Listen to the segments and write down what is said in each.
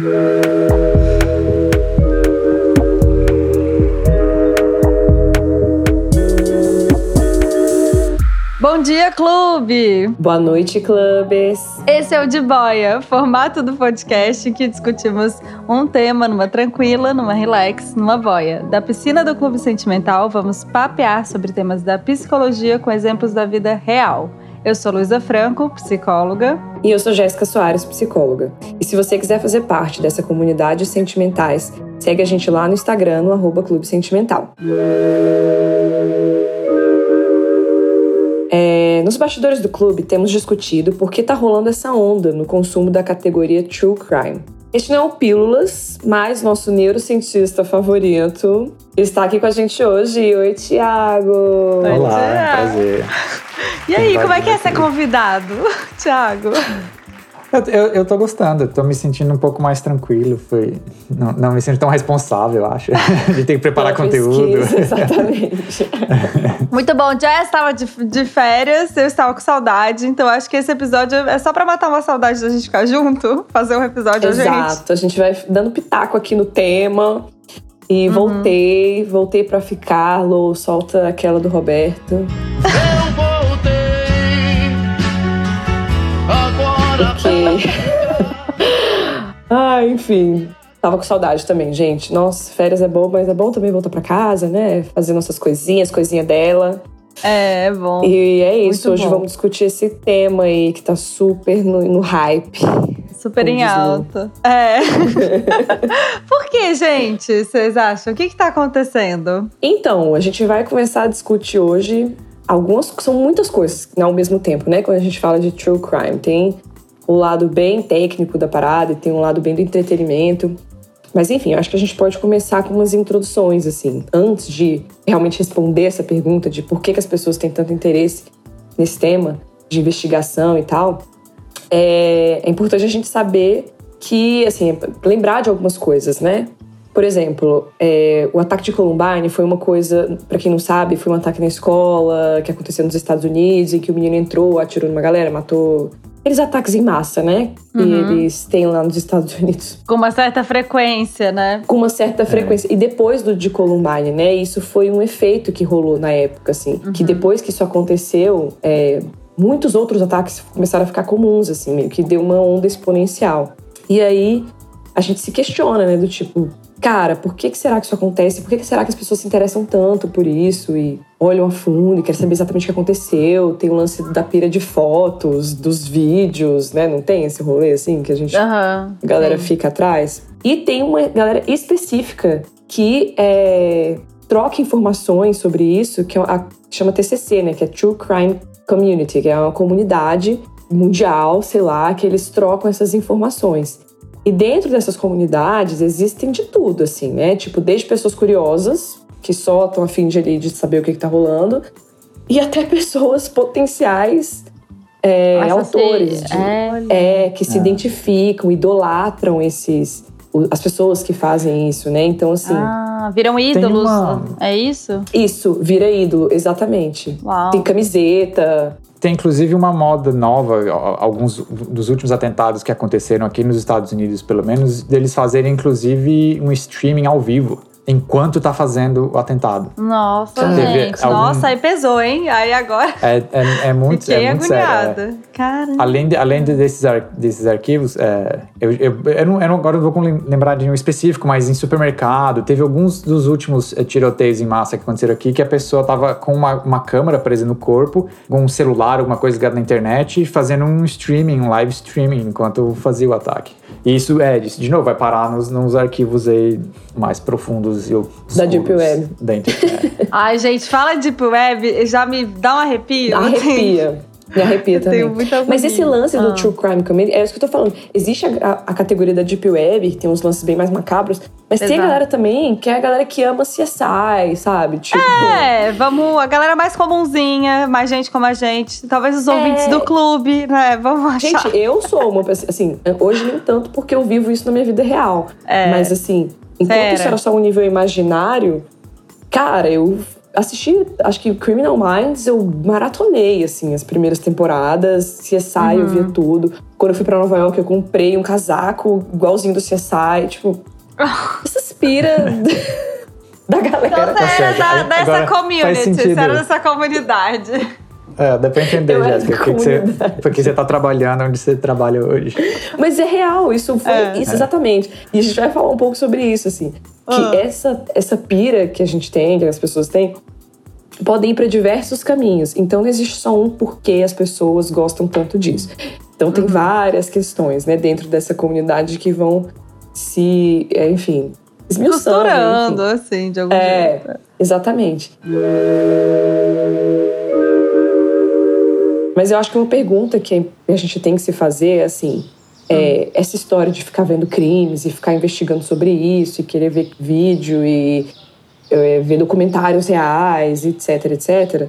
Bom dia, clube! Boa noite, clubes! Esse é o De Boia, formato do podcast que discutimos um tema numa tranquila, numa relax, numa boia. Da piscina do Clube Sentimental, vamos papear sobre temas da psicologia com exemplos da vida real. Eu sou Luísa Franco, psicóloga. E eu sou Jéssica Soares, psicóloga. E se você quiser fazer parte dessa comunidade de sentimentais, segue a gente lá no Instagram, no arroba Clube Sentimental. É, nos bastidores do clube, temos discutido por que está rolando essa onda no consumo da categoria True Crime. Este não é o Pílulas, mas nosso neurocientista favorito está aqui com a gente hoje. Oi, Tiago! Olá, prazer. E aí, como é que é ser convidado, Tiago? Eu, eu, eu tô gostando, tô me sentindo um pouco mais tranquilo. Foi, não, não me sinto tão responsável, acho, de ter que preparar conteúdo. pesquisa, exatamente. Muito bom, já estava de, de férias, eu estava com saudade, então acho que esse episódio é só pra matar uma saudade da gente ficar junto, fazer um episódio a gente. Exato, a gente vai dando pitaco aqui no tema. E Uhum. voltei, voltei pra ficar. Lô, solta aquela do Roberto. Porque. ah, enfim. Tava com saudade também, gente. Nossa, férias é bom, mas é bom também voltar pra casa, né? Fazer nossas coisinhas, coisinha dela. É, é bom. E é isso, Muito hoje bom. vamos discutir esse tema aí que tá super no, no hype. Super em alta. É. Por que, gente, vocês acham? O que que tá acontecendo? Então, a gente vai começar a discutir hoje algumas, são muitas coisas ao mesmo tempo, né? Quando a gente fala de true crime, tem o lado bem técnico da parada tem um lado bem do entretenimento. Mas enfim, eu acho que a gente pode começar com umas introduções, assim, antes de realmente responder essa pergunta de por que, que as pessoas têm tanto interesse nesse tema de investigação e tal. É, é importante a gente saber que, assim, lembrar de algumas coisas, né? Por exemplo, é, o ataque de Columbine foi uma coisa, pra quem não sabe, foi um ataque na escola que aconteceu nos Estados Unidos, em que o menino entrou, atirou numa galera, matou. Aqueles ataques em massa, né? Que Uhum. eles têm lá nos Estados Unidos Com uma certa frequência, né? com uma certa frequência. E depois do de Columbine, né? Isso foi um efeito que rolou na época, assim. Que depois que isso aconteceu, é, muitos outros ataques começaram a ficar comuns, assim, meio que deu uma onda exponencial. E aí a gente se questiona, né? Do tipo, cara, por que, que será que isso acontece? Por que, que será que as pessoas se interessam tanto por isso e olham a fundo e querem saber exatamente o que aconteceu? Tem o lance da pira de fotos, dos vídeos, né? Não tem esse rolê assim que a gente Aham. a galera sim. fica atrás. E tem uma galera específica que é, troca informações sobre isso, que é a, chama TCC, né? Que é True Crime Community, que é uma comunidade mundial, sei lá, que eles trocam essas informações. E dentro dessas comunidades existem de tudo, assim, né? Tipo, desde pessoas curiosas, que só estão a fim de, ali, de saber o que, que tá rolando, e até pessoas potenciais é, Nossa, autores de, é. é, que se identificam, idolatram esses as pessoas que fazem isso, né? Então assim, Ah, viram ídolos. uma- É isso? isso vira ídolo, exatamente. Uau. Tem camiseta. Tem inclusive uma moda nova, alguns dos últimos atentados que aconteceram aqui nos Estados Unidos, pelo menos, deles fazerem inclusive um streaming ao vivo enquanto tá fazendo o atentado. Nossa, gente. algum- Nossa, aí pesou, hein? Aí agora É, é, é muito, fiquei é muito sério. é. Caramba. Além, de, além de- desses, ar- desses arquivos, é, eu, eu, eu, não, eu não- agora não vou lem- lembrar de um específico, mas em supermercado, teve alguns dos últimos eh, tiroteios em massa que aconteceram aqui que a pessoa tava com uma, uma câmera presa no corpo, com um celular, alguma coisa ligada na internet, fazendo um streaming, um live streaming, enquanto fazia o ataque. E isso, é, de novo, vai parar nos, nos arquivos aí mais profundos e obscuros Da Deep Web. Da internet. Ai, gente, fala Deep Web, já me dá um arrepio. Arrepia. Me arrepia Eu também. tenho muita Mas esse lance do Ah. True Crime Comedy, é isso que eu tô falando. Existe a, a- categoria da Deep Web, que tem uns lances bem mais macabros, mas tem a Exato. galera também que é a galera que ama CSI, sabe? Tipo. É, vamos, a galera mais comunzinha, mais gente como a gente, talvez os ouvintes do clube, né? Vamos achar. Gente, eu sou uma pessoa, assim, hoje nem tanto porque eu vivo isso na minha vida real. É. Mas assim, enquanto Sério. isso era só um nível imaginário, cara, eu assisti, acho que Criminal Minds, eu maratonei, assim, as primeiras temporadas, CSI, eu Uhum. via tudo. Quando eu fui pra Nova York, eu comprei um casaco igualzinho do CSI. Tipo, essas pira da galera. Então você era da- dessa agora faz community, sentido. você era dessa comunidade. É, dá pra entender, Eu Jéssica, porque, que você, porque você tá trabalhando onde você trabalha hoje. Mas é real, isso foi É. isso, exatamente. E a gente vai falar um pouco sobre isso, assim. Que Ah. essa, essa pira que a gente tem, que as pessoas têm, podem ir para diversos caminhos. Então não existe só um porquê as pessoas gostam tanto disso. Então Uhum. tem várias questões, né, dentro dessa comunidade que vão se, é, enfim, esmiuçando. enfim. Assim, de algum É, jeito. exatamente. Mas eu acho que uma pergunta que a gente tem que se fazer é assim: é, essa história de ficar vendo crimes e ficar investigando sobre isso e querer ver vídeo e é, ver documentários reais, etc, etc.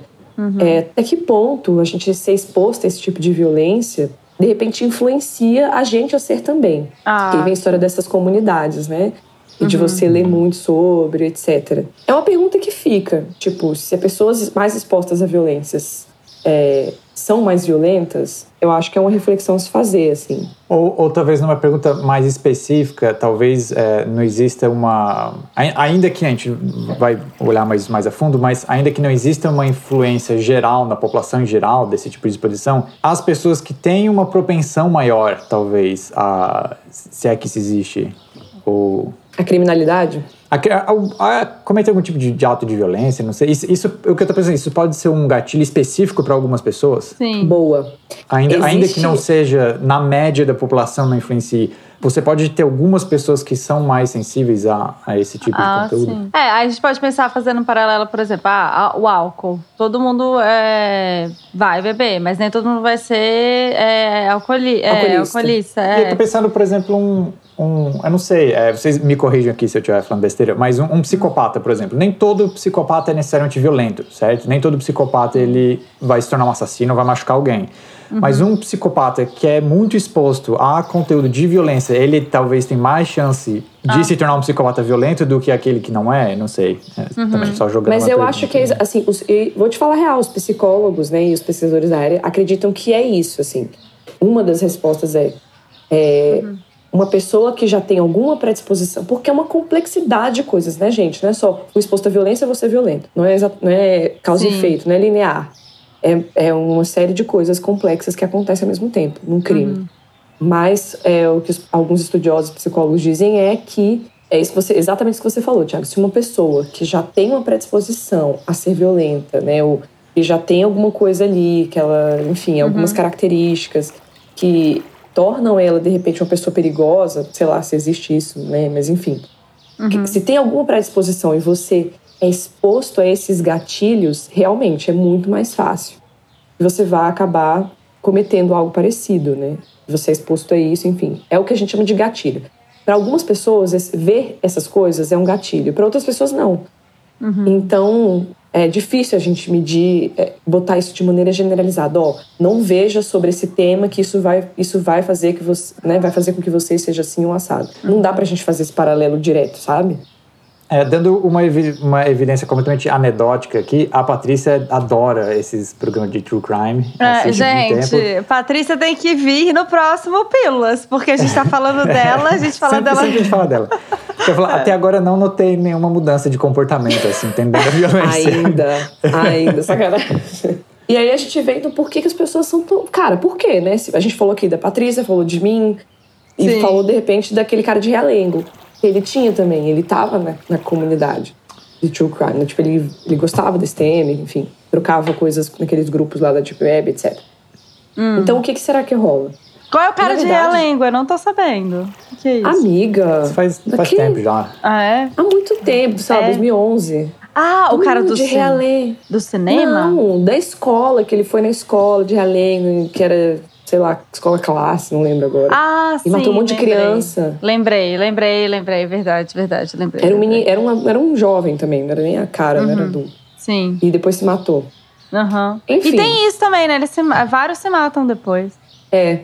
É, até que ponto a gente ser exposto a esse tipo de violência de repente influencia a gente a ser também. Ah. Porque vem a história dessas comunidades, né? E de você ler muito sobre, etc. É uma pergunta que fica. Tipo, se as pessoas mais expostas a violências é, são mais violentas, eu acho que é uma reflexão a se fazer, assim. Ou, ou talvez numa pergunta mais específica, talvez é, não exista uma. ai- Ainda que a gente vai olhar mais, mais a fundo, mas ainda que não exista uma influência geral na população em geral desse tipo de exposição, as pessoas que têm uma propensão maior, talvez, a. se é que isso existe, ou A criminalidade? A, a, a cometer algum tipo de, de ato de violência, não sei. Isso, isso o que eu tô pensando, isso pode ser um gatilho específico para algumas pessoas? Sim. Boa. Ainda, Existe- ainda que não seja na média da população, não influencie. Você pode ter algumas pessoas que são mais sensíveis a, a esse tipo Ah, de conteúdo. sim. É, a gente pode pensar fazendo um paralelo, por exemplo, ah, o álcool. Todo mundo é, vai beber, mas nem todo mundo vai ser é, alcooli, é, Alcoolista. alcoolista. E eu É. tô pensando, por exemplo, um. Um eu não sei, é, vocês me corrijam aqui se eu estiver falando besteira, mas um, um psicopata, por exemplo. Nem todo psicopata é necessariamente violento, certo? Nem todo psicopata ele vai se tornar um assassino ou vai machucar alguém. Mas um psicopata que é muito exposto a conteúdo de violência, ele talvez tem mais chance de Ah. se tornar um psicopata violento do que aquele que não é, não sei. É, Também só jogando Mas eu pergunta. acho que, é, assim, os- e vou te falar a real, os psicólogos né, e os pesquisadores da área acreditam que é isso, assim. Uma das respostas é, é uma pessoa que já tem alguma predisposição, porque é uma complexidade de coisas, né, gente? Não é só o exposto à violência, você é violento. Não é, não é causa e Sim. efeito, não é linear. É, é uma série de coisas complexas que acontecem ao mesmo tempo, num crime. Mas é, o que os- alguns estudiosos psicólogos dizem é que é isso você, exatamente isso que você falou, Tiago. Se uma pessoa que já tem uma predisposição a ser violenta, né, ou que já tem alguma coisa ali, que ela, enfim, algumas características que tornam ela de repente uma pessoa perigosa, sei lá se existe isso, né, mas enfim, que- se tem alguma predisposição e você é exposto a esses gatilhos, realmente é muito mais fácil. Você vai acabar cometendo algo parecido, né? Você é exposto a isso, enfim. É o que a gente chama de gatilho. Para algumas pessoas, ver essas coisas é um gatilho. Para outras pessoas, não. Então, é difícil a gente medir, é, botar isso de maneira generalizada. Ó, não veja sobre esse tema que isso vai, isso vai fazer que você, né, vai fazer com que você seja assim um assado. Não dá pra gente fazer esse paralelo direto, sabe? É, dando uma, evi- uma evidência completamente anedótica aqui, a Patrícia adora esses programas de true crime. É, muito tempo. gente, Patrícia tem que vir no próximo Pílulas, porque a gente tá falando dela, a gente fala sempre, dela. sempre a gente fala dela. Eu falo, Até agora não notei nenhuma mudança de comportamento, assim, entendendo a violência. Ainda, ainda, sacanagem. E aí a gente vem do porquê que as pessoas são tão. Cara, por quê, né? A gente falou aqui da Patrícia, falou de mim, e Sim. falou de repente daquele cara de Realengo. Ele tinha também, ele tava na, na comunidade de True Crime. né? Tipo, ele, ele gostava desse tema, enfim, trocava coisas naqueles grupos lá da Deep Web, etc. Então o que, que será que rola? Qual é o cara Na de verdade- Realengo? Eu não tô sabendo. O que é isso? Amiga. Isso faz, faz tempo já. Ah, é? Há muito tempo, sei lá, É. 2011. Ah, o cara do, de cin- do cinema? Não, da escola, que ele foi na escola de Realengo, que era, sei lá, escola classe, não lembro agora. Ah, sim. e matou um monte de lembrei. criança. Lembrei, lembrei, lembrei. Verdade, verdade, lembrei. Era um, menino, era, uma, era um jovem também, não era nem a cara, não Uhum. era adulto. Sim. E depois se matou. Aham. Enfim. E tem isso também, né? Eles se vários se matam depois. É,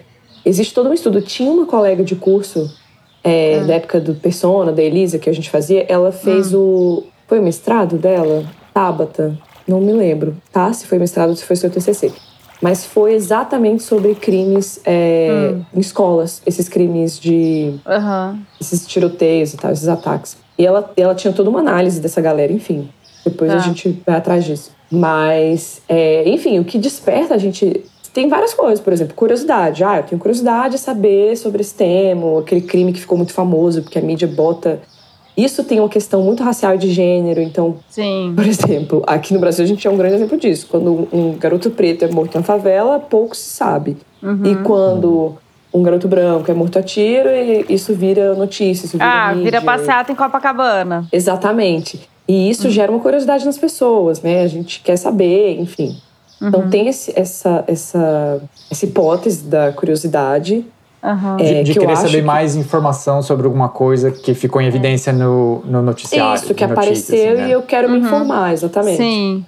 existe todo um estudo. Tinha uma colega de curso é, da época do Persona, da Elisa, que a gente fazia, ela fez o. Foi o mestrado dela? Tabata? Não me lembro, tá? Se foi mestrado ou se foi seu TCC. Mas foi exatamente sobre crimes é, em escolas, esses crimes de Aham. esses tiroteios e tal, esses ataques. E ela, ela tinha toda uma análise dessa galera, enfim. Depois Tá. a gente vai atrás disso. Mas, é, enfim, o que desperta a gente. Tem várias coisas, por exemplo, curiosidade. Ah, eu tenho curiosidade de saber sobre esse tema, ou aquele crime que ficou muito famoso, porque a mídia bota. Isso tem uma questão muito racial e de gênero, então Sim. por exemplo, aqui no Brasil a gente é um grande exemplo disso. Quando um garoto preto é morto na favela, pouco se sabe. E quando um garoto branco é morto a tiro, e isso vira notícia, isso vira Ah, mídia. vira passeata em Copacabana. Exatamente. E isso gera uma curiosidade nas pessoas, né? A gente quer saber, enfim. Então tem esse- essa, essa, essa hipótese da curiosidade. Aham. é, de de que eu querer saber que- mais informação sobre alguma coisa que ficou em evidência no, no noticiário. Isso, que no notícia, apareceu assim, né? e eu quero me informar, exatamente. Sim.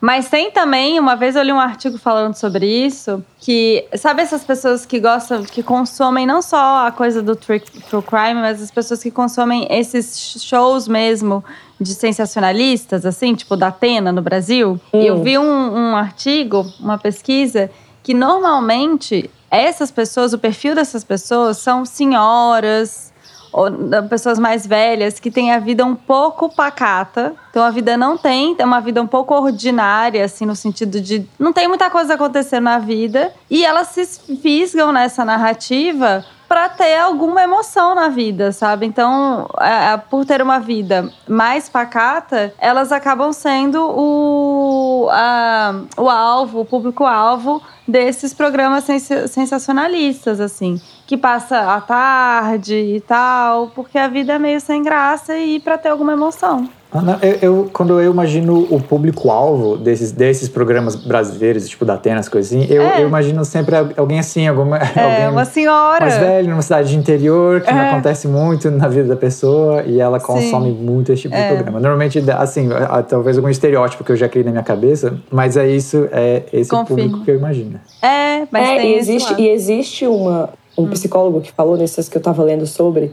Mas tem também, uma vez eu li um artigo falando sobre isso, que sabe essas pessoas que gostam, que consomem não só a coisa do true, true crime, mas as pessoas que consomem esses shows mesmo de sensacionalistas, assim, tipo da Atena no Brasil. E eu Hum. vi um, um artigo, uma pesquisa, que normalmente essas pessoas, o perfil dessas pessoas são senhoras, ou da- pessoas mais velhas que têm a vida um pouco pacata. Então a vida não tem, é uma vida um pouco ordinária, assim, no sentido de não tem muita coisa acontecendo na vida. E elas se fisgam nessa narrativa para ter alguma emoção na vida, sabe? Então, a- a- por ter uma vida mais pacata, elas acabam sendo o, a- o alvo, o público-alvo desses programas sensa- sensacionalistas, assim, que passa à tarde e tal, porque a vida é meio sem graça e para ter alguma emoção. Ah, não, eu, eu- quando eu imagino o público-alvo desses, desses programas brasileiros, tipo da Atenas, coisa assim, eu, É. eu imagino sempre alguém assim, alguma, É, alguém uma senhora. mais velho, numa cidade de interior, que não É. acontece muito na vida da pessoa e ela consome muito esse tipo É. de programa. Normalmente, assim, ah, talvez algum estereótipo que eu já criei na minha cabeça, mas é isso, é esse o Confirmo. público que eu imagino. É, mas é, tem e existe, e existe uma, um psicólogo que falou nessas que eu tava lendo sobre,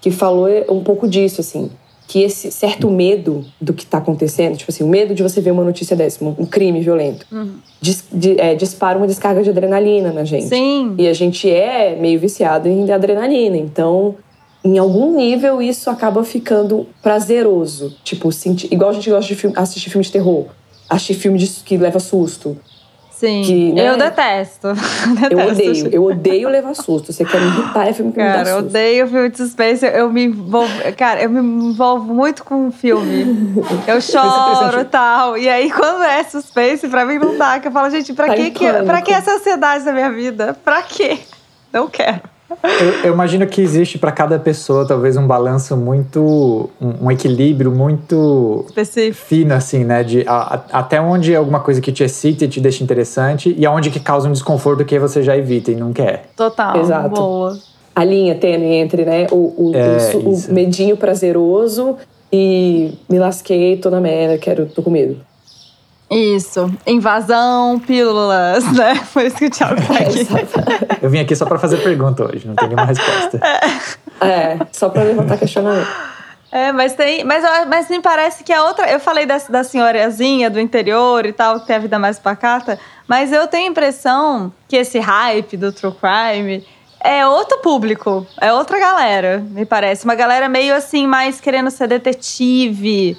que falou um pouco disso, assim, que esse certo medo do que tá acontecendo, tipo assim, o medo de você ver uma notícia dessa, um, crime violento, Uhum. dis- de- é, dispara uma descarga de adrenalina na gente. Sim. E a gente é meio viciado em adrenalina, então em algum nível isso acaba ficando prazeroso. Tipo, igual a gente gosta de filme- assistir filme de terror, assistir filme de- que leva susto. Sim. que, né? Eu detesto. Eu Detesto. odeio, eu odeio levar susto. Você quer me irritar, é filme que me Cara, dá eu susto. odeio filme de suspense. Eu me envolvo. Cara, eu me envolvo muito com o filme. Eu choro e tal. E aí, quando é suspense, pra mim não dá. Que eu falo, gente, pra, Tá que, que, pra que essa ansiedade na minha vida? Pra quê? Não quero. Eu, eu imagino que existe para cada pessoa talvez um balanço muito. um, um equilíbrio muito Específico. fino, assim, né? De a- a- até onde é alguma coisa que te excita e te deixa interessante e aonde que causa um desconforto que você já evita e não quer. Total. Exato. Boa. A linha tênue entre, né, o, o, É, o o medinho prazeroso e me lasquei, tô na merda, quero, tô com medo. Isso. Invasão, pílulas, né? Por isso que o Thiago tá aqui. Eu vim aqui só para fazer pergunta hoje, não tem nenhuma resposta. É, só pra levantar questionamento. É, mas tem. Mas, mas me parece que a outra. Eu falei da, da senhorazinha do interior e tal, que tem a vida mais pacata, mas eu tenho a impressão que esse hype do true crime é outro público, é outra galera, me parece. Uma galera meio assim, mais querendo ser detetive,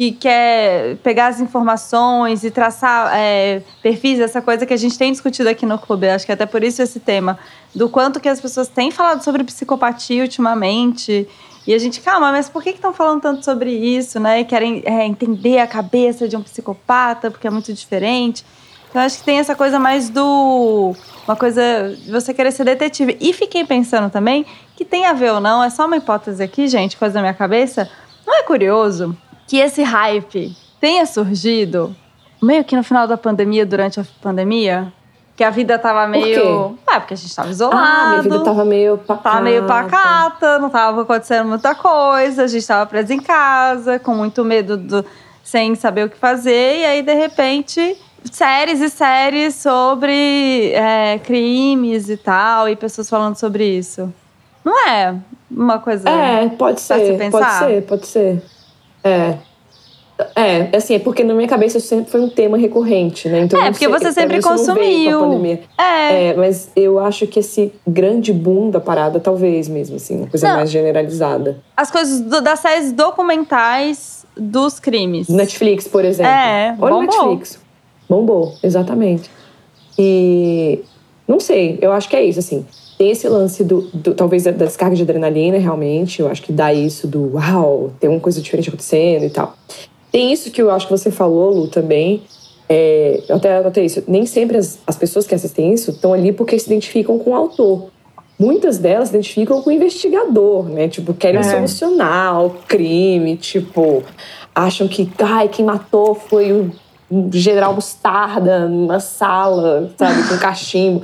que quer pegar as informações e traçar é, perfis, essa coisa que a gente tem discutido aqui no clube. Acho que até por isso esse tema. Do quanto que as pessoas têm falado sobre psicopatia ultimamente. E a gente, calma, mas por que estão falando tanto sobre isso, né? E querem é, entender a cabeça de um psicopata, porque é muito diferente. Então, acho que tem essa coisa mais do. Uma coisa de você querer ser detetive. E fiquei pensando também que tem a ver ou não, é só uma hipótese aqui, gente, coisa da minha cabeça. Não é curioso que esse hype tenha surgido meio que no final da pandemia, durante a pandemia? Que a vida tava meio. Ah, porque a gente tava isolado. Ah, minha vida tava meio pacata. Tava meio pacata, não tava acontecendo muita coisa, a gente tava preso em casa, com muito medo, do, sem saber o que fazer, e aí, de repente, séries e séries sobre é, crimes e tal, e pessoas falando sobre isso. Não é uma coisa. É, pode se ser, pode ser, pode ser. É. É, assim, é porque na minha cabeça isso sempre foi um tema recorrente, né? Então, É, porque sei, você sempre consumiu. É. É, mas eu acho que esse grande boom da parada, talvez mesmo, assim, uma coisa Não. mais generalizada. As coisas do- das séries documentais dos crimes. Netflix, por exemplo. É, Olha bombou. Netflix. Bombou, exatamente. E não sei, eu acho que é isso, assim. Tem esse lance do, do- talvez da descarga de adrenalina, realmente. Eu acho que dá isso do uau, tem uma coisa diferente acontecendo e tal. Tem isso que eu acho que você falou, Lu, também. É, eu até anotei isso. Nem sempre as, as pessoas que assistem isso estão ali porque se identificam com o autor. Muitas delas se identificam com o investigador, né? Tipo, querem É. solucionar o crime, tipo, acham que, ai, quem matou foi o general Mostarda numa sala, sabe, com cachimbo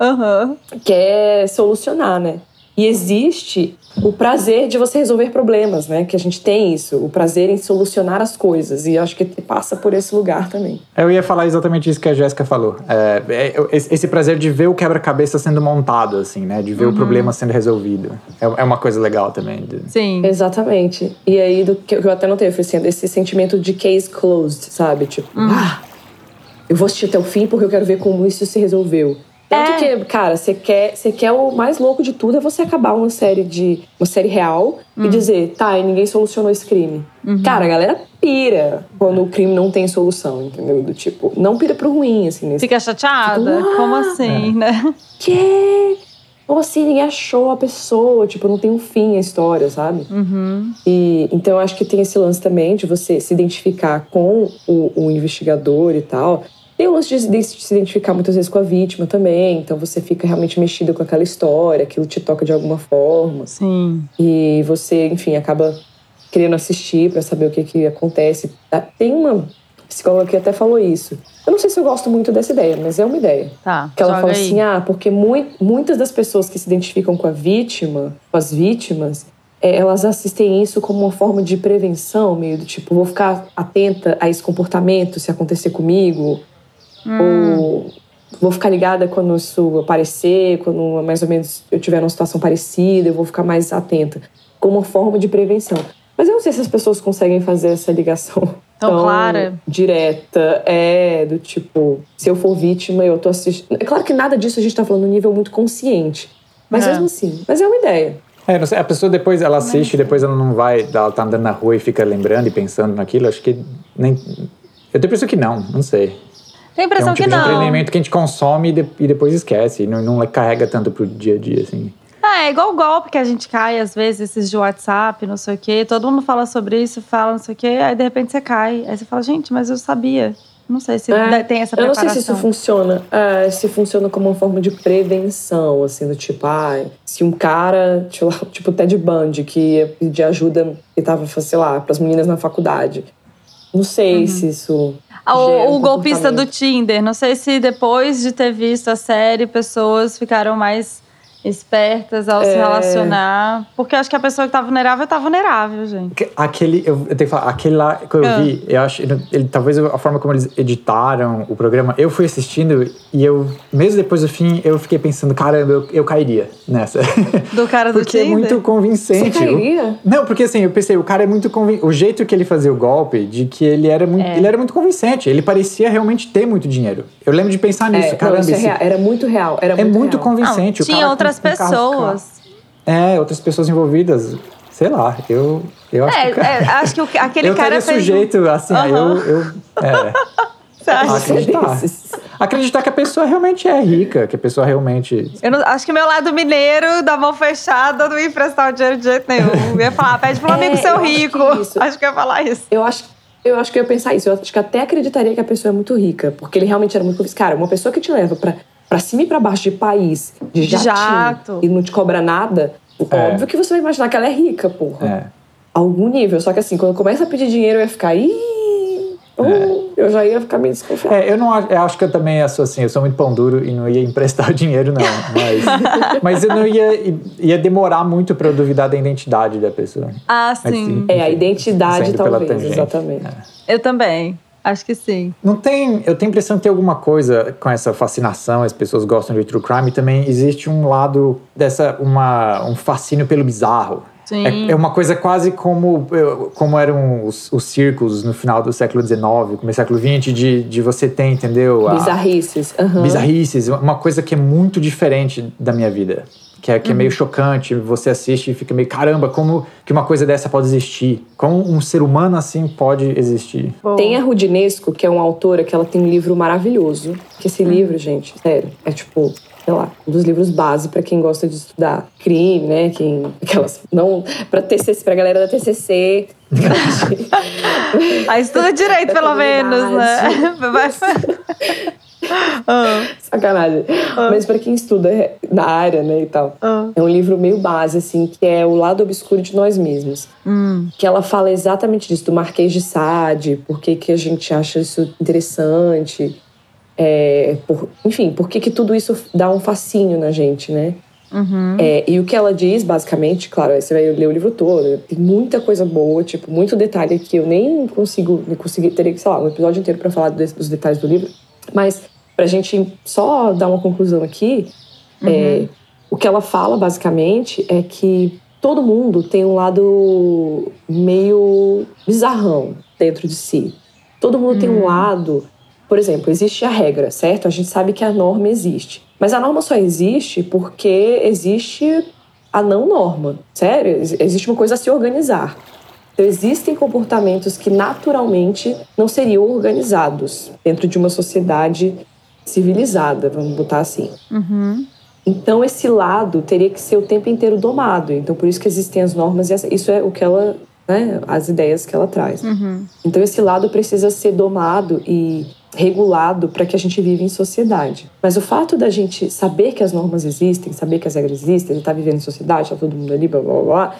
Aham. quer solucionar, né? E existe o prazer de você resolver problemas, né? Que a gente tem isso, o prazer em solucionar as coisas. E eu acho que passa por esse lugar também. Eu ia falar exatamente isso que a Jéssica falou. É, é, esse prazer de ver o quebra-cabeça sendo montado, assim, né? De ver o problema sendo resolvido. É, é uma coisa legal também. Sim. Exatamente. E aí, do que eu até notei, foi assim, esse sentimento de case closed, sabe? Tipo, ah, eu vou assistir até o fim porque eu quero ver como isso se resolveu. Tanto É. que, cara, você quer, você quer o mais louco de tudo é você acabar uma série de uma série real e dizer, tá, e ninguém solucionou esse crime. Cara, a galera pira quando o crime não tem solução, entendeu? Do tipo, não pira pro ruim, assim, nesse Fica chateada? Tipo, Como ah, assim, né? que? Ou assim, ninguém achou a pessoa, tipo, não tem um fim a história, sabe? Uhum. E então eu acho que tem esse lance também de você se identificar com o, o investigador e tal. Tem o lance de se de se identificar muitas vezes com a vítima também. Então você fica realmente mexido com aquela história, aquilo te toca de alguma forma. Sim. E você, enfim, acaba querendo assistir pra saber o que, que acontece. Ah, Tem uma psicóloga que até falou isso. Eu não sei se eu gosto muito dessa ideia, mas é uma ideia. Tá. Que ela fala aí. assim: ah, porque mui- muitas das pessoas que se identificam com a vítima, com as vítimas, é, elas assistem isso como uma forma de prevenção, meio do tipo, vou ficar atenta a esse comportamento se acontecer comigo, ou vou ficar ligada quando isso aparecer, quando mais ou menos eu tiver numa situação parecida, eu vou ficar mais atenta, como uma forma de prevenção. Mas eu não sei se as pessoas conseguem fazer essa ligação Tão clara. direta, é do tipo, se eu for vítima, eu tô assistindo. É claro que nada disso a gente tá falando no nível muito consciente. Mas É. mesmo assim, mas é uma ideia. É, não sei, a pessoa depois ela assiste, depois ela não vai, ela tá andando na rua e fica lembrando e pensando naquilo. Acho que nem. Eu tenho a impressão que não, não sei. Tem a É impressão um tipo que de não. entretenimento que a gente consome e, de- e depois esquece, e não, não carrega tanto pro dia a dia, assim. Ah, é igual o golpe que a gente cai, às vezes, esses de WhatsApp, não sei o quê. Todo mundo fala sobre isso, fala não sei o quê, aí de repente você cai. Aí você fala, gente, mas eu sabia. Não sei se É, tem essa Eu não preparação. sei se isso funciona. é, se funciona como uma forma de prevenção, assim, do tipo, ai, se um cara, tipo, tipo o Ted Bundy, que ia pedir ajuda e tava, sei lá, pras meninas na faculdade. Não sei se isso. Ah, O, um o golpista do. Tinder. Não sei se depois de ter visto a série, pessoas ficaram mais espertas ao se É. relacionar. Porque eu acho que a pessoa que tá vulnerável tá vulnerável, gente. Que- Aquele, eu, eu tenho que falar, aquele lá que eu Ah. vi, eu acho, ele, ele- talvez a forma como eles editaram o programa, eu fui assistindo e eu, mesmo depois do fim, eu fiquei pensando, caramba, eu, eu cairia nessa. Do cara do porque é Tinder. muito convincente. Você cairia? Não, porque assim, eu pensei, o cara é muito convincente. O jeito que ele fazia o golpe, de que ele era muito, É. ele era muito convincente. Ele parecia realmente ter muito dinheiro. Eu lembro de pensar nisso, É, não, caramba, isso é real, era muito real. Era é muito real. convincente. Não, o tinha cara com- outras pessoas. É, outras pessoas envolvidas. Sei lá, eu, eu acho É, que. é, acho que o- aquele eu cara fez. um- sujeito, assim, aí eu. Eu é, acreditar. acreditar que a pessoa realmente é rica, que a pessoa realmente. Eu não- acho que meu lado mineiro, da mão fechada, não ia emprestar o dinheiro de jeito nenhum. Eu ia falar, pede pro É, amigo eu seu acho que rico. Acho que eu ia falar isso. Eu acho, eu acho que eu ia pensar isso. Eu acho que até acreditaria que a pessoa é muito rica. Porque ele realmente era muito. Cara, uma pessoa que te leva pra, pra cima e pra baixo de país, de jatinho, jato. e não te cobra nada, É. óbvio que você vai imaginar que ela é rica, porra. É. Algum nível. Só que assim, quando começa a pedir dinheiro, eu ia ficar... Ih, hum", eu já ia ficar meio desconfiada. É, eu não acho, eu acho que eu também sou assim, eu sou muito pão duro e não ia emprestar o dinheiro, não. Mas, mas eu não ia. ia demorar muito pra eu duvidar da identidade da pessoa. Ah, Mas, sim. É, a identidade, talvez, exatamente. Eu também. Acho que sim. Não tem. Eu tenho a impressão que tem alguma coisa com essa fascinação, as pessoas gostam de true crime, e também existe um lado dessa. Uma, um fascínio pelo bizarro. Sim. É, é uma coisa quase como, como eram os, os circos no final do século XIX, começo do século XX, de, de você ter, entendeu? A- Bizarrices. aham. bizarrices, uma coisa que é muito diferente da minha vida. Que é, que é Uhum. meio chocante, você assiste e fica meio, caramba, como que uma coisa dessa pode existir? Como um ser humano assim pode existir? Bom. Tem a Rudinesco, que é uma autora que ela tem um livro maravilhoso. Que esse livro, gente, sério, é tipo, sei lá, um dos livros base pra quem gosta de estudar crime, né? Quem aquelas não para TCC, pra galera da TCC. Aí estuda direito, pelo menos, né? Ah, Sacanagem. Mas pra quem estuda na área, né, e tal. ah. É um livro meio base, assim, que é O Lado Obscuro de Nós Mesmos. Hum, Que ela fala exatamente disso, do Marquês de Sade, por que, que a gente acha isso interessante. é, por- enfim, por que, que tudo isso dá um fascínio na gente, né? uhum. É, e o que ela diz, basicamente, claro, aí você vai ler o livro todo, tem muita coisa boa, tipo, muito detalhe que eu nem consigo, nem consegui, teria que, sei lá, um episódio inteiro pra falar dos detalhes do livro. Mas, pra gente só dar uma conclusão aqui, é, o que ela fala, basicamente, é que todo mundo tem um lado meio bizarrão dentro de si. Todo mundo tem um lado. Por exemplo, existe a regra, certo? A gente sabe que a norma existe. Mas a norma só existe porque existe a não norma. Sério? Ex- Existe uma coisa a se organizar. Então, existem comportamentos que naturalmente não seriam organizados dentro de uma sociedade civilizada, vamos botar assim. Uhum. Então esse lado teria que ser o tempo inteiro domado. Então por isso que existem as normas e essa- isso é o que ela, né, as ideias que ela traz. Uhum. Então esse lado precisa ser domado e regulado para que a gente viva em sociedade. Mas o fato da gente saber que as normas existem, saber que as regras existem, ele tá vivendo em sociedade, tá todo mundo ali, blá blá blá,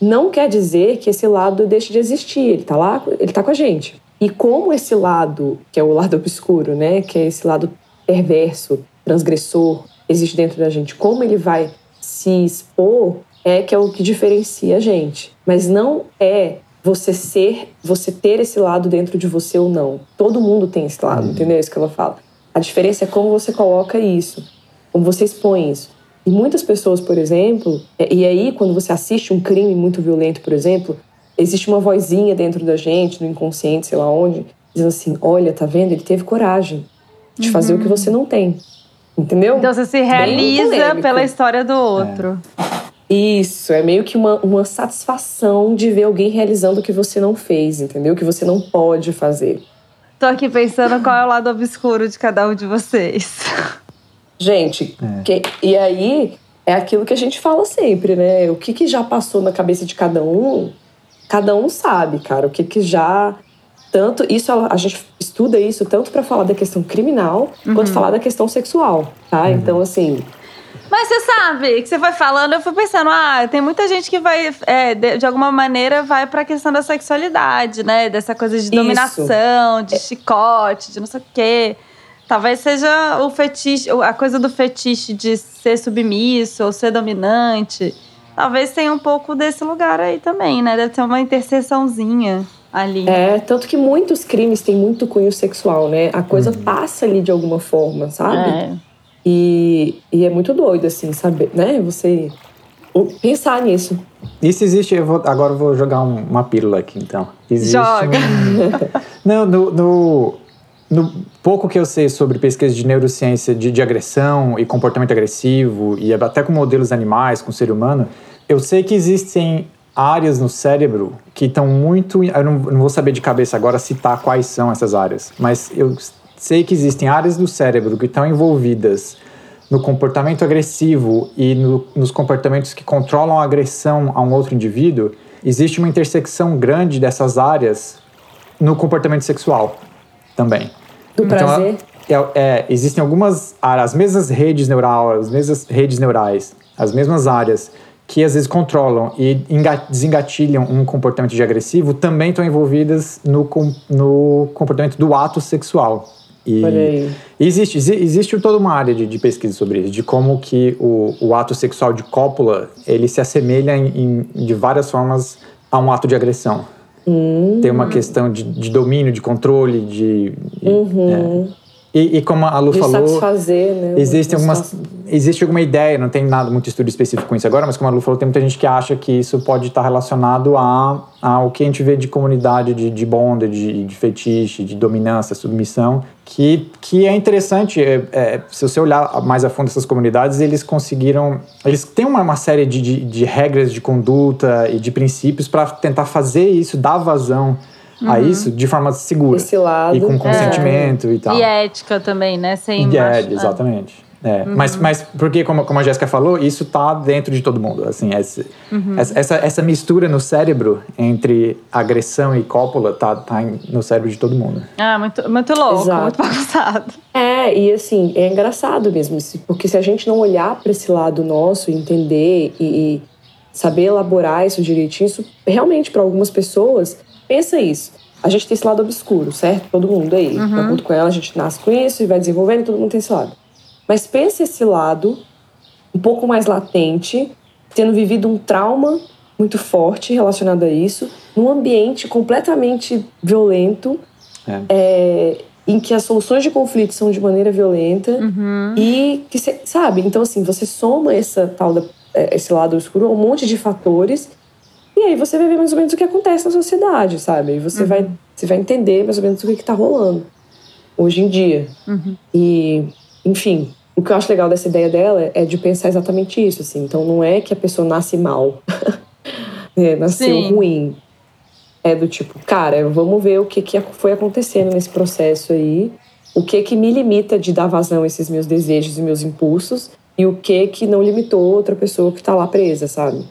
não quer dizer que esse lado deixe de existir. Ele tá lá, ele tá com a gente. E como esse lado, que é o lado obscuro, né, que é esse lado perverso, transgressor, existe dentro da gente, como ele vai se expor é que é o que diferencia a gente. Mas não é você ser, você ter esse lado dentro de você ou não. Todo mundo tem esse lado, entendeu? É isso que ela fala. A diferença é como você coloca isso, como você expõe isso. E muitas pessoas, por exemplo, é- e aí quando você assiste um crime muito violento, por exemplo, existe uma vozinha dentro da gente, no inconsciente, sei lá onde, dizendo assim: olha, tá vendo? Ele teve coragem de fazer o que você não tem. Entendeu? Então você se realiza pela história do outro. Isso, é meio que uma, uma satisfação de ver alguém realizando o que você não fez, entendeu? O que você não pode fazer. Tô aqui pensando qual é o lado obscuro de cada um de vocês. Gente, É. que- e aí é aquilo que a gente fala sempre, né? O que, que já passou na cabeça de cada um, cada um sabe, cara. O que, que já. Tanto isso, a gente estuda isso tanto para falar da questão criminal quanto falar da questão sexual, tá? Então, assim, Mas você sabe, que você foi falando, eu fui pensando, ah, tem muita gente que vai, é, de, de alguma maneira, vai pra questão da sexualidade, né? Dessa coisa de Isso. dominação, de chicote, de não sei o quê. Talvez seja o fetiche, a coisa do fetiche de ser submisso ou ser dominante. Talvez tenha um pouco desse lugar aí também, né? Deve ter uma interseçãozinha ali. É, tanto que muitos crimes têm muito cunho sexual, né? A coisa passa ali de alguma forma, sabe? É. E, e é muito doido, assim, saber, né? Você pensar nisso. Isso existe, eu vou, agora eu vou jogar um- uma pílula aqui, então. Existe Joga. um- Não, no, no, no pouco que eu sei sobre pesquisa de neurociência de, de agressão e comportamento agressivo, e até com modelos animais, com o ser humano, eu sei que existem áreas no cérebro que estão muito. Eu não, não vou saber de cabeça agora citar quais são essas áreas, mas eu sei que existem áreas do cérebro que estão envolvidas no comportamento agressivo e no- nos comportamentos que controlam a agressão a um outro indivíduo, existe uma intersecção grande dessas áreas no comportamento sexual também. Do prazer. é- é, existem algumas áreas, as mesmas redes neurais, as mesmas redes neurais, as mesmas áreas que às vezes controlam e enga- desengatilham um comportamento de agressivo também estão envolvidas no, com- no comportamento do ato sexual. E existe, exi- existe toda uma área de, de pesquisa sobre isso, de como que o, o ato sexual de cópula ele se assemelha em, em- de várias formas a um ato de agressão. Hum. Tem uma questão de, de domínio, de controle, de. Uhum. E, e como a Lu De falou, satisfazer, né? Existe, uma algumas, existe alguma ideia, não tem nada muito estudo específico com isso agora, mas como a Lu falou, tem muita gente que acha que isso pode estar relacionado a, ao que a gente vê de comunidade de, de bonda, de, de fetiche, de dominância, submissão, que, que é interessante. é, é, se você olhar mais a fundo essas comunidades, eles conseguiram. Eles têm uma, uma série de, de, de regras de conduta e de princípios para tentar fazer isso, dar vazão a isso de forma segura. Esse lado. E com consentimento e tal. E ética também, né? Sem E é, exatamente. É, mas, mas porque, como, como a Jéssica falou, isso tá dentro de todo mundo. Assim, esse- essa, essa, essa mistura no cérebro entre agressão e cópula tá, tá em- no cérebro de todo mundo. Ah, muito, muito louco, Exato. muito bagunçado. É, e assim, é engraçado mesmo, isso, porque se a gente não olhar para esse lado nosso, entender e, e saber elaborar isso direitinho, isso realmente para algumas pessoas, pensa isso. A gente tem esse lado obscuro, certo? Todo mundo aí. De acordo com ela, a gente nasce com isso e vai desenvolvendo, todo mundo tem esse lado. Mas pensa esse lado um pouco mais latente, tendo vivido um trauma muito forte relacionado a isso, num ambiente completamente violento, É. é, em que as soluções de conflito são de maneira violenta e que cê- sabe, então assim, você soma essa tal da, é, esse lado escuro a um monte de fatores e aí você vai ver mais ou menos o que acontece na sociedade, sabe? E você vai você vai entender mais ou menos o que está rolando hoje em dia. E, enfim, o que eu acho legal dessa ideia dela é de pensar exatamente isso, assim. Então não é que a pessoa nasce mal, é, nasceu Sim. ruim. É do tipo, cara, vamos ver o que, que foi acontecendo nesse processo aí, o que que me limita de dar vazão a esses meus desejos e meus impulsos, e o que que não limitou outra pessoa que tá lá presa, sabe?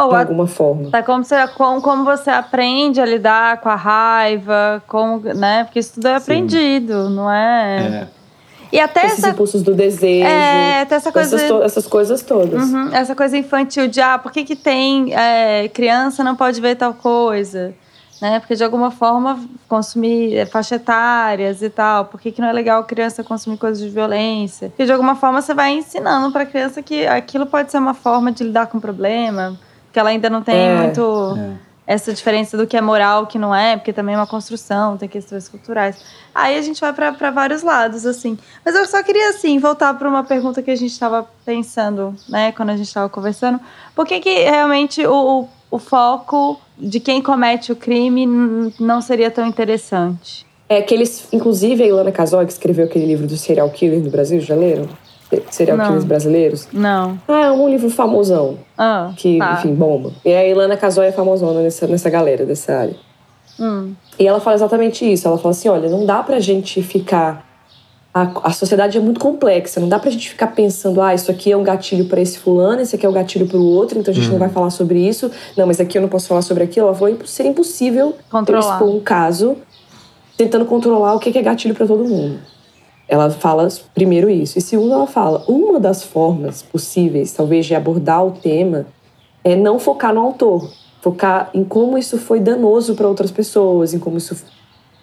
Ou De a- alguma forma. Tá como você, como, como você aprende a lidar com a raiva, como, né? Porque isso tudo é aprendido, não é? E até Esses essa, impulsos do desejo, é, até essa coisa. essas, to- essas coisas todas. Uhum, essa coisa infantil de, ah, por que, que tem é, criança não pode ver tal coisa? Né? Porque de alguma forma consumir é, faixa etárias e tal. Por que, que não é legal criança consumir coisas de violência? Porque de alguma forma você vai ensinando para a criança que aquilo pode ser uma forma de lidar com o problema, que ela ainda não tem É. muito essa diferença do que é moral, o que não é, porque também é uma construção, tem questões culturais. Aí a gente vai para vários lados, assim. Mas eu só queria, assim, voltar para uma pergunta que a gente estava pensando, né, quando a gente estava conversando. Por que, que realmente o, o, o foco de quem comete o crime não seria tão interessante? É que eles, inclusive a Ilana Casoy, que escreveu aquele livro do serial killer do Brasil, já leram? Serial Não. killers brasileiros. Não. Ah, é um livro famosão, Ah, que, tá. enfim, bomba. E a Ilana Casoy é famosona nessa, nessa galera, dessa área. Hum, E ela fala exatamente isso. Ela fala assim: olha, não dá pra gente ficar. A, a sociedade é muito complexa, não dá pra gente ficar pensando, ah, isso aqui é um gatilho pra esse fulano, esse aqui é um gatilho pro outro, então a gente não vai falar sobre isso. Não, mas aqui eu não posso falar sobre aquilo. Ela falou: seria impossível Controlar. expor um caso tentando controlar o que que é gatilho pra todo mundo. Ela fala primeiro isso. E segundo, ela fala: uma das formas possíveis, talvez, de abordar o tema é não focar no autor, focar em como isso foi danoso para outras pessoas, em como isso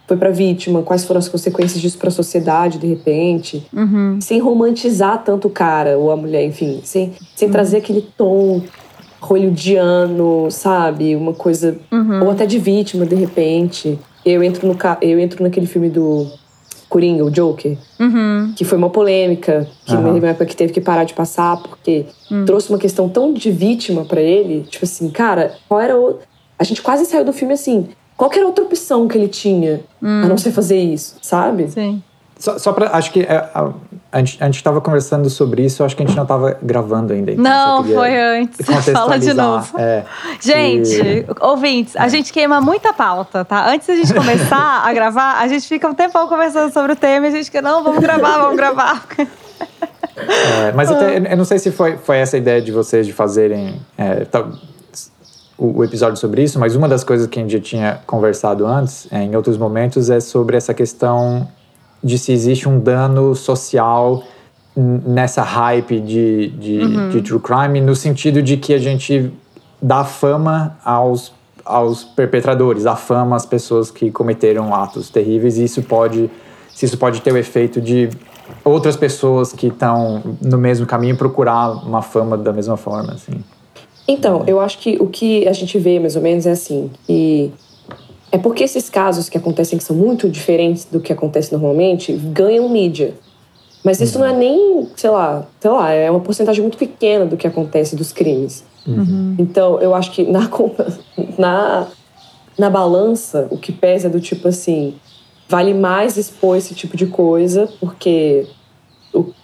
foi para a vítima, quais foram as consequências disso para a sociedade, de repente, uhum. sem romantizar tanto o cara ou a mulher, enfim, sem, sem trazer aquele tom hollywoodiano, sabe, uma coisa ou até de vítima, de repente. Eu entro no eu entro naquele filme do Coringa, o Joker, Uhum. que foi uma polêmica, que uma época que teve que parar de passar, porque trouxe uma questão tão de vítima pra ele. Tipo assim, cara, qual era o. A gente quase saiu do filme assim. Qual que era a outra opção que ele tinha a não ser fazer isso, sabe? Sim. Só, só pra. Acho que é, a, gente, a gente tava conversando sobre isso, acho que a gente não tava gravando ainda. então Não, foi antes. Fala de novo. É, Gente, E- ouvintes, a gente queima muita pauta, tá? Antes da gente começar a gravar, a gente fica um tempão conversando sobre o tema e a gente quer, não, vamos gravar, vamos gravar. É, mas até, eu não sei se foi, foi essa a ideia de vocês de fazerem é, tal- o, o episódio sobre isso, mas uma das coisas que a gente já tinha conversado antes, é, em outros momentos, é sobre essa questão de se existe um dano social nessa hype de, de, de true crime, no sentido de que a gente dá fama aos, aos perpetradores, dá fama às pessoas que cometeram atos terríveis, e isso pode, se isso pode ter o efeito de outras pessoas que estão no mesmo caminho procurar uma fama da mesma forma, assim. Então, eu acho que o que a gente vê mais ou menos é assim, que é porque esses casos que acontecem, que são muito diferentes do que acontece normalmente, ganham mídia. Mas isso não é nem, sei lá, sei lá, é uma porcentagem muito pequena do que acontece dos crimes. Então, eu acho que na, na, na balança, o que pesa é do tipo assim, vale mais expor esse tipo de coisa, porque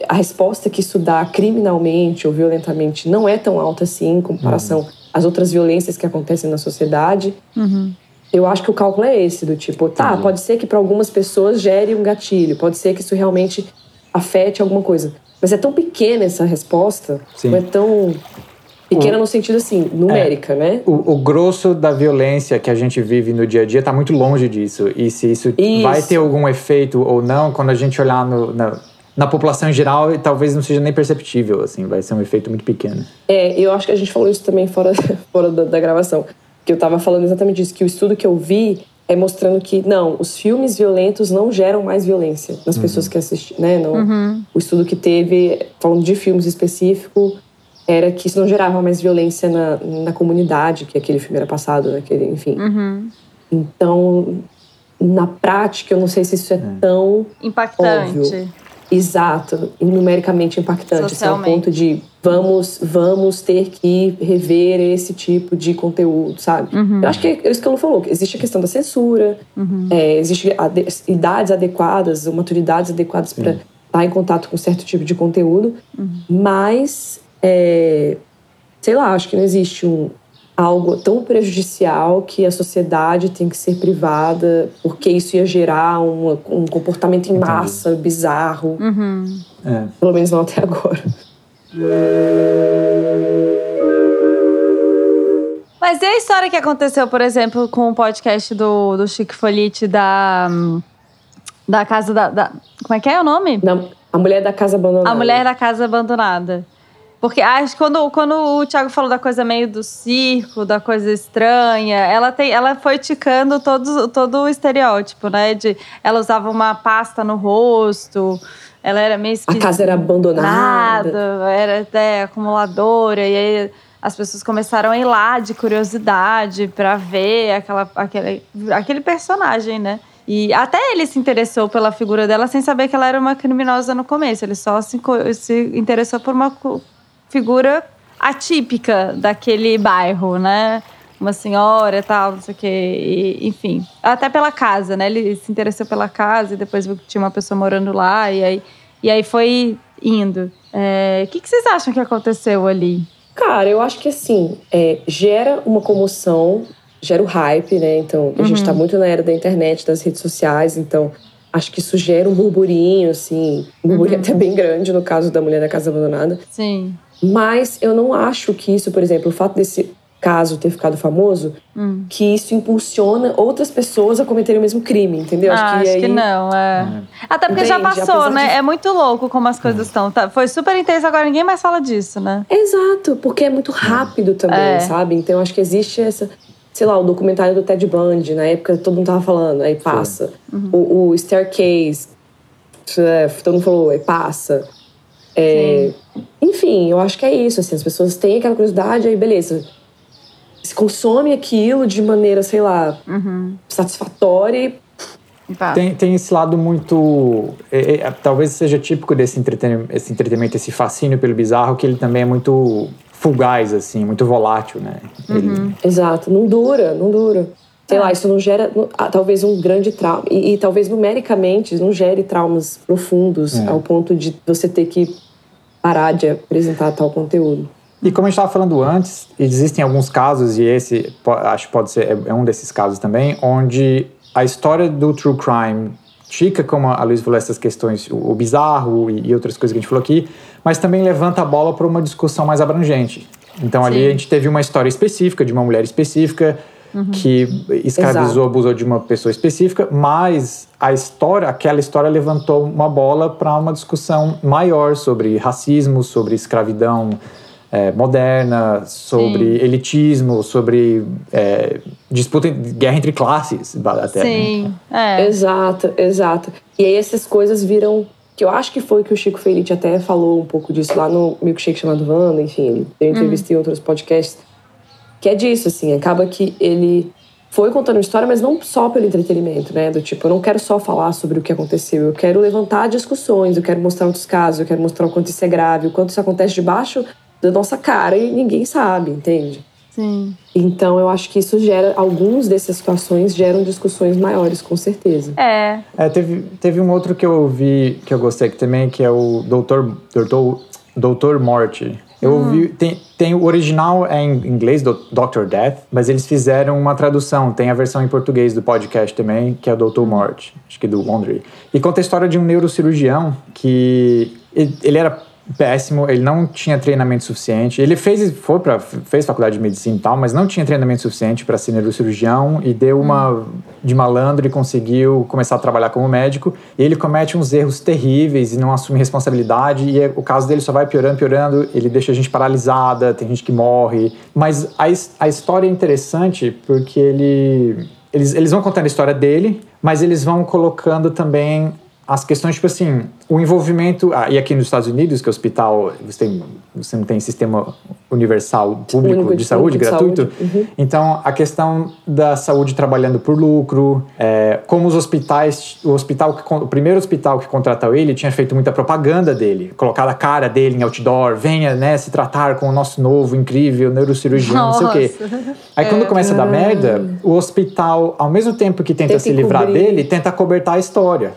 a resposta que isso dá criminalmente ou violentamente não é tão alta assim em comparação às outras violências que acontecem na sociedade. Eu acho que o cálculo é esse, do tipo, tá, pode ser que para algumas pessoas gere um gatilho, pode ser que isso realmente afete alguma coisa. Mas é tão pequena essa resposta, Sim. não é tão pequena no sentido assim, numérica, né? O, o grosso da violência que a gente vive no dia a dia está muito longe disso. E se isso, Isso. vai ter algum efeito ou não, quando a gente olhar no- na, na população em geral, talvez não seja nem perceptível, assim, vai ser um efeito muito pequeno. É, eu acho que a gente falou isso também fora, fora da, da gravação. Que eu tava falando exatamente isso, que o estudo que eu vi é mostrando que, não, os filmes violentos não geram mais violência nas pessoas que assistem, né? Não, O estudo que teve, falando de filmes específicos, era que isso não gerava mais violência na, na comunidade, que aquele filme era passado, naquele, enfim. Então, na prática, eu não sei se isso é tão Impactante. Óbvio. Exato. E numericamente impactante, assim, ao Socialmente. ponto de vamos, vamos ter que rever esse tipo de conteúdo, sabe? Eu acho que é isso que ela falou, existe a questão da censura, é, existe ade- idades adequadas, ou maturidades adequadas para estar em contato com certo tipo de conteúdo, mas, é, sei lá, acho que não existe um algo tão prejudicial que a sociedade tem que ser privada porque isso ia gerar um, um comportamento em Entendi. massa bizarro. É. Pelo menos não até agora. Mas e a história que aconteceu, por exemplo, com o podcast do, do Chico Folite da, da casa da, da- Como é que é o nome? A mulher da casa abandonada. A mulher da casa abandonada. Porque acho quando, quando o Thiago falou da coisa meio do circo, da coisa estranha, ela, tem, ela foi ticando todo, todo o estereótipo, né? De, ela usava uma pasta no rosto, ela era meio A casa era abandonada. nada, era até acumuladora, e aí as pessoas começaram a ir lá de curiosidade pra ver aquela, aquele, aquele personagem, né? E até ele se interessou pela figura dela sem saber que ela era uma criminosa no começo. Ele só se, se interessou por uma figura atípica daquele bairro, né? Uma senhora e tal, não sei o quê. E, enfim, até pela casa, né? Ele se interessou pela casa e depois viu que tinha uma pessoa morando lá. E aí, e aí foi indo. É, O que, que vocês acham que aconteceu ali? Cara, eu acho que assim, é, gera uma comoção, gera o hype, né? Então, a gente tá muito na era da internet, das redes sociais, então acho que isso gera um burburinho, assim, um burburinho até bem grande no caso da mulher da casa abandonada. Sim. Mas eu não acho que isso, por exemplo, o fato desse caso ter ficado famoso, Hum. que isso impulsiona outras pessoas a cometerem o mesmo crime, entendeu? Ah, acho que, aí não, é. Até porque já Entende? passou, Apesar né? de- É muito louco como as coisas estão. Tá, foi super intenso, agora ninguém mais fala disso, né? Exato, porque é muito rápido também, É. sabe? Então acho que existe essa, sei lá, o documentário do Ted Bundy, na época todo mundo tava falando, aí passa. O, o Staircase, é, todo mundo falou, aí passa. É, enfim, eu acho que é isso, assim, as pessoas têm aquela curiosidade, aí beleza. Se consome aquilo de maneira, sei lá, satisfatória e Pá. Tem, tem esse lado muito. é, é, talvez seja típico desse entretenimento, esse entretenimento, esse fascínio pelo bizarro, que ele também é muito fugaz, assim, muito volátil, né? Ele- Exato, não dura, não dura. Sei lá, isso não gera ah, talvez um grande trauma. E, e talvez numericamente não gere traumas profundos É. ao ponto de você ter que parar de apresentar tal conteúdo. E como a gente estava falando antes, existem alguns casos, e esse acho que pode ser é- é um desses casos também, onde a história do true crime fica, como a Luiz falou, essas questões, o, bizarro e, outras coisas que a gente falou aqui, mas também levanta a bola para uma discussão mais abrangente. Então ali Sim. a gente teve uma história específica de uma mulher específica que escravizou, Exato. abusou de uma pessoa específica, mas a história, aquela história levantou uma bola para uma discussão maior sobre racismo, sobre escravidão é, moderna, sobre elitismo, sobre é, disputa, guerra entre classes, até. Sim, é. Exato, exato. E aí essas coisas viram. Que eu acho que foi que o Chico Felice até falou um pouco disso lá no Milkshake chamado Wanda, enfim, ele deu entrevista em outros podcasts. Que é disso, assim, acaba que ele foi contando uma história, mas não só pelo entretenimento, né? Do tipo, eu não quero só falar sobre o que aconteceu, eu quero levantar discussões, eu quero mostrar outros casos, eu quero mostrar o quanto isso é grave, o quanto isso acontece debaixo da nossa cara e ninguém sabe, entende? Sim. Então eu acho que isso gera, alguns dessas situações geram discussões maiores, com certeza. É. É, teve, teve um outro que eu ouvi que eu gostei aqui também, que é o Doutor, Doutor, Doutor Morte. Eu ouvi. Tem, tem o original é em inglês, do Dr. Death, mas eles fizeram uma tradução. Tem a versão em português do podcast também, que é o Doutor Morte, acho que do Laundry. E conta a história de um neurocirurgião que. Ele, ele era péssimo, ele não tinha treinamento suficiente. Ele fez foi para fez faculdade de medicina e tal, mas não tinha treinamento suficiente para ser neurocirurgião e deu uma de malandro e conseguiu começar a trabalhar como médico. E ele comete uns erros terríveis e não assume responsabilidade e é- o caso dele só vai piorando, piorando. Ele deixa a gente paralisada, tem gente que morre. Mas a, a história é interessante porque ele eles, eles vão contando a história dele, mas eles vão colocando também as questões, tipo assim, o envolvimento. Ah, e aqui nos Estados Unidos, que é hospital, você, tem, você não tem sistema universal público Único de, de- saúde, de gratuito. saúde. Uhum. Então, a questão da saúde trabalhando por lucro, é, como os hospitais, o hospital, que o primeiro hospital que contratou ele tinha feito muita propaganda dele, colocado a cara dele em outdoor, venha, né, se tratar com o nosso novo, incrível neurocirurgião, não sei o quê. Nossa. Aí quando começa a dar merda, o hospital, ao mesmo tempo que tenta, Tenta se livrar encobrir. dele, tenta cobertar a história.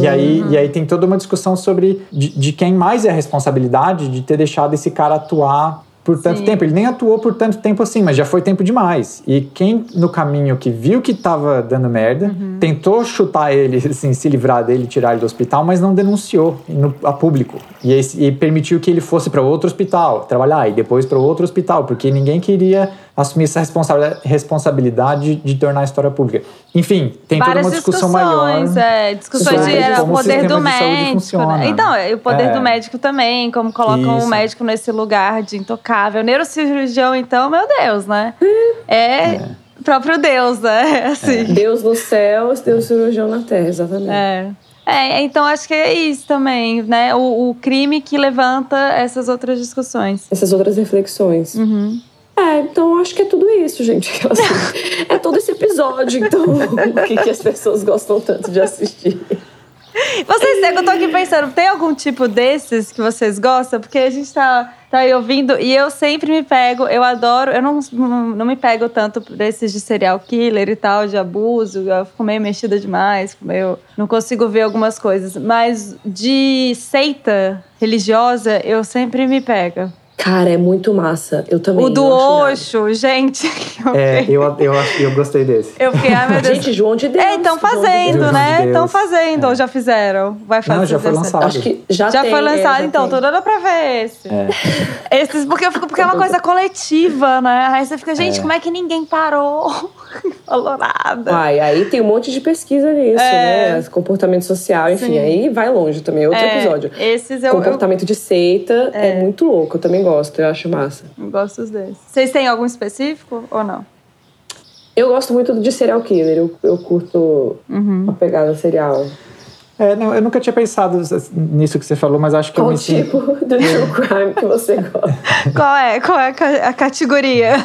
E, aí, e aí tem toda uma discussão sobre de, de quem mais é a responsabilidade de ter deixado esse cara atuar por tanto Sim. tempo. Ele nem atuou por tanto tempo assim, mas já foi tempo demais. E quem no caminho que viu que tava dando merda, tentou chutar ele, assim, se livrar dele, tirar ele do hospital, mas não denunciou no, a público. E, esse- e permitiu que ele fosse para outro hospital trabalhar e depois para outro hospital, porque ninguém queria assumir essa responsa- responsabilidade de tornar a história pública. Enfim, tem Várias toda uma discussão discussões, maior. é, discussões sobre de era o como o poder do médico. né? Então, é, o poder É. do médico também, como colocam Isso. o médico nesse lugar de intocável. Neurocirurgião, então, meu Deus, né? É, próprio Deus, né? Assim. Deus no céu, Deus cirurgião na terra, exatamente. É. É, então acho que é isso também, né? O, o crime que levanta essas outras discussões. Essas outras reflexões. Uhum. É, então eu acho que é tudo isso, gente. É todo esse episódio, então, o que, que as pessoas gostam tanto de assistir. Vocês, eu tô aqui pensando, tem algum tipo desses que vocês gostam? Porque a gente tá, tá aí ouvindo e eu sempre me pego, eu adoro, eu não, não, me pego tanto desses de serial killer e tal, de abuso, eu fico meio mexida demais, meio, não consigo ver algumas coisas. Mas de seita religiosa, eu sempre me pego. Cara, é muito massa. Eu também. o do eu. Osho, gente. Eu É, eu, eu, eu gostei desse. eu fiquei, ai meu Deus. Gente, João de Deus. É, estão de fazendo, né? de Estão Deus. fazendo, ou já fizeram? Vai fazer. Não, já foi lançado. Acho que já, Já tem, foi é, lançado, já então, tem. tô dando pra ver esse. É. Esses, porque, eu fico, porque é uma coisa coletiva, né? Aí você fica, gente, É. como é que ninguém parou? Falou nada. Ai, aí tem um monte de pesquisa nisso, É. né? Comportamento social, enfim, Sim. aí vai longe também, é outro É, episódio. Esses eu, eu, Comportamento de seita é. muito louco, eu também gosto, eu acho massa. eu gosto desses. Vocês têm algum específico ou não? Eu gosto muito de serial killer, eu, eu curto Uhum. a pegada serial. É, não, eu nunca tinha pensado nisso que você falou, mas acho que eu Qual me sinto. tipo de true crime que você gosta? Qual é? Qual é a ca- a categoria?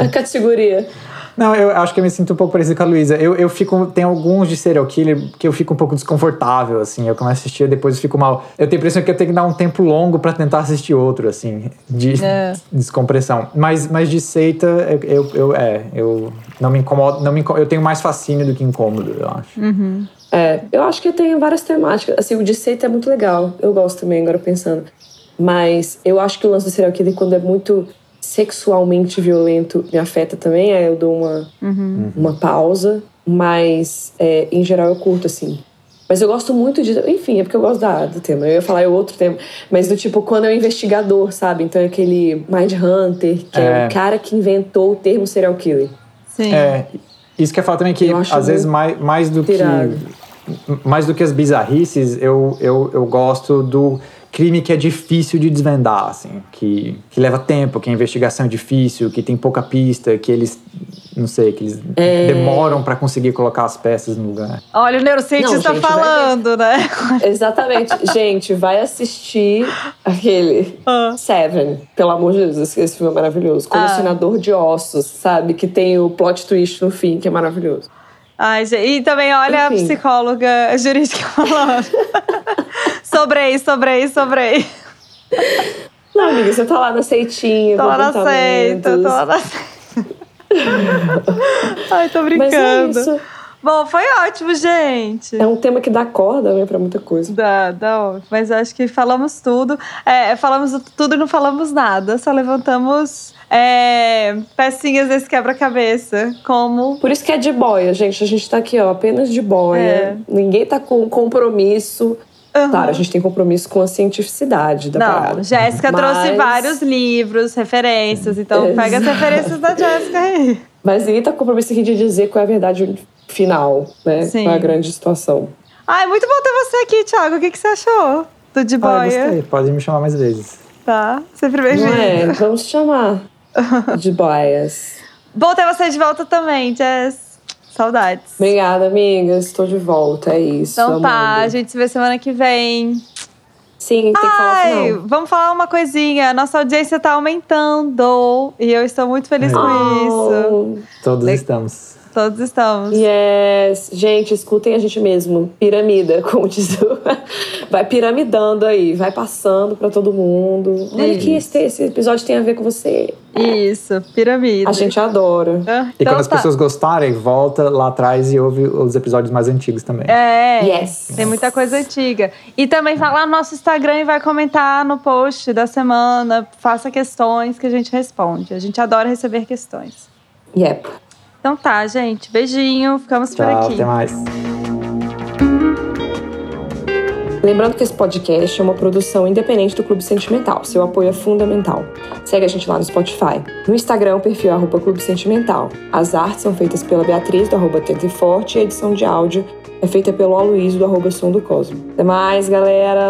A categoria. Não, eu acho que eu me sinto um pouco parecido com a Luísa. Eu, eu fico. Tem alguns de serial killer que eu fico um pouco desconfortável, assim. Eu começo a assistir e depois eu fico mal. Eu tenho a impressão que eu tenho que dar um tempo longo pra tentar assistir outro, assim, de É. descompressão. Mas, mas de seita, eu, eu, eu- é, eu não me incomodo. Não me, inco- eu tenho mais fascínio do que incômodo, eu acho. É, eu acho que tem várias temáticas. Assim, o de seita é muito legal. Eu gosto também, agora pensando. Mas eu acho que o lance do serial killer, quando é muito sexualmente violento, me afeta também. Aí eu dou uma, uma pausa. Mas, é, em geral, eu curto, assim. Mas eu gosto muito de. Enfim, é porque eu gosto da, do tema. Eu ia falar é outro tema. Mas do tipo, quando é o investigador, sabe? Então é aquele Mind Hunter, que é, É. o cara que inventou o termo serial killer. Sim. É, isso que eu falo também que às vezes mais, mais do pirado. que mais do que as bizarrices, eu, eu, eu gosto do crime que é difícil de desvendar, assim, que, que leva tempo, que a investigação é difícil, que tem pouca pista, que eles não sei, que eles É. demoram pra conseguir colocar as peças no lugar. Olha o neurocientista Não, gente, vai falando, né? Exatamente. Gente, vai assistir aquele Ah. Seven. Pelo amor de Deus, esse, filme é maravilhoso. Colecionador de ossos, sabe? Que tem o plot twist no fim, que é maravilhoso. Ai, gente, e também olha a Enfim. psicóloga jurídica falando. sobrei, sobrei, sobrei. Não, amiga, você tá lá na seitinha, Tô lá na seita, tô lá na seita. Ai, tô Mas é brincando. isso. Bom, foi ótimo, gente. É um tema que dá corda, né, pra muita coisa. Dá, dá, mas eu acho que falamos tudo. É, falamos tudo e não falamos nada. Só levantamos é, pecinhas desse quebra-cabeça. Como. Por isso que é de boia, gente. A gente tá aqui, ó, apenas de boia. É. Ninguém tá com compromisso. Aham. Claro, a gente tem compromisso com a cientificidade da Não, parada. Jéssica trouxe Mas- vários livros, referências. Então pega as referências da Jéssica aí. Mas ninguém tá com compromisso aqui de dizer qual é a verdade final, né? Sim. Qual é a grande situação. Ai, muito bom ter você aqui, Thiago. O que, que você achou do De Ah, Boia? gostei, pode me chamar mais vezes. tá, sempre bem-vindo. é? Vamos chamar de boias. Bom ter você de volta também, Jess. Saudades. Obrigada, amigas. Estou de volta. É isso. Então tá, amando. a gente se vê semana que vem. Sim, tem que falar Ai, final. vamos falar uma coisinha. Nossa audiência tá aumentando e eu estou muito feliz É. com isso. Oh, Todos Le- estamos. Todos estamos. Yes. Gente, escutem a gente mesmo. Piramida, como diz o... Vai piramidando aí, vai passando pra todo mundo. Olha que esse, esse episódio tem a ver com você. Isso, piramide. A gente adora. Ah, E então quando as tá. pessoas gostarem, volta lá atrás e ouve os episódios mais antigos também. É, Yes. tem muita coisa antiga. E também vai lá no nosso Instagram e vai comentar no post da semana. Faça questões que a gente responde. A gente adora receber questões. Yep. Então tá, gente. Beijinho. Ficamos por Tchau, aqui. até mais. Lembrando que esse podcast é uma produção independente do Clube Sentimental. Seu apoio é fundamental. Segue a gente lá no Spotify. No Instagram, o perfil é arroba Clube Sentimental. As artes são feitas pela Beatriz, do arroba Tenta e Forte, e a edição de áudio é feita pelo Aloysio, do arroba Som do Cosmo. Até mais, galera!